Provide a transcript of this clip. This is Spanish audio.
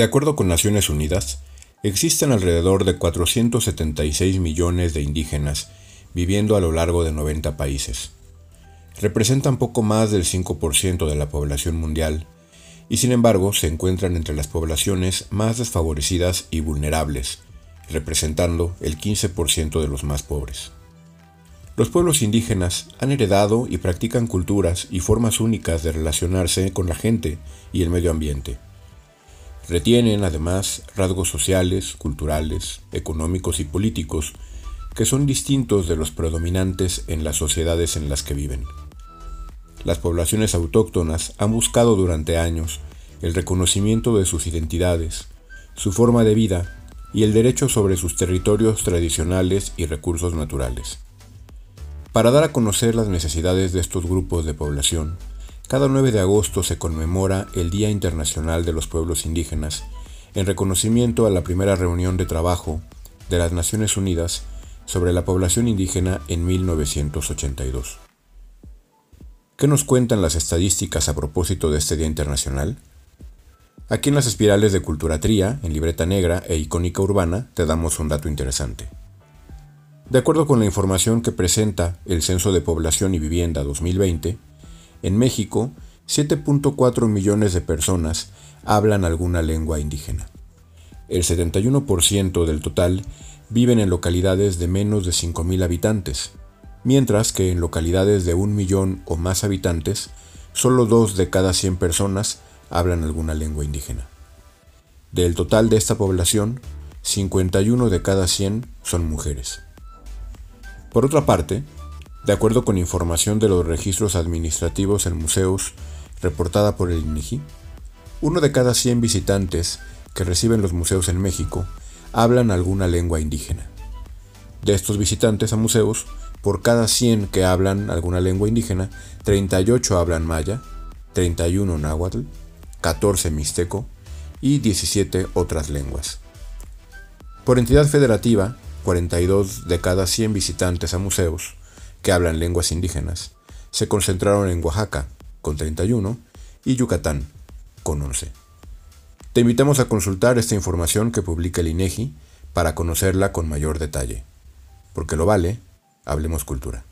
De acuerdo con Naciones Unidas, existen alrededor de 476 millones de indígenas viviendo a lo largo de 90 países. Representan poco más del 5% de la población mundial y sin embargo se encuentran entre las poblaciones más desfavorecidas y vulnerables, representando el 15% de los más pobres. Los pueblos indígenas han heredado y practican culturas y formas únicas de relacionarse con la gente y el medio ambiente. Retienen además rasgos sociales, culturales, económicos y políticos que son distintos de los predominantes en las sociedades en las que viven. Las poblaciones autóctonas han buscado durante años el reconocimiento de sus identidades, su forma de vida y el derecho sobre sus territorios tradicionales y recursos naturales. Para dar a conocer las necesidades de estos grupos de población, cada 9 de agosto se conmemora el Día Internacional de los Pueblos Indígenas en reconocimiento a la primera reunión de trabajo de las Naciones Unidas sobre la población indígena en 1982. ¿Qué nos cuentan las estadísticas a propósito de este Día Internacional? Aquí en las espirales de Culturatría, en libreta negra e icónica urbana, te damos un dato interesante. De acuerdo con la información que presenta el Censo de Población y Vivienda 2020, en México, 7.4 millones de personas hablan alguna lengua indígena. El 71% del total viven en localidades de menos de 5.000 habitantes, mientras que en localidades de un millón o más habitantes, solo dos de cada 100 personas hablan alguna lengua indígena. Del total de esta población, 51 de cada 100 son mujeres. Por otra parte, de acuerdo con información de los registros administrativos en museos reportada por el INEGI, uno de cada 100 visitantes que reciben los museos en México hablan alguna lengua indígena. De estos visitantes a museos, por cada 100 que hablan alguna lengua indígena, 38 hablan maya, 31 náhuatl, 14 mixteco y 17 otras lenguas. Por entidad federativa, 42 de cada 100 visitantes a museos que hablan lenguas indígenas se concentraron en Oaxaca, con 31, y Yucatán, con 11. Te invitamos a consultar esta información que publica el INEGI para conocerla con mayor detalle. Porque lo vale, hablemos cultura.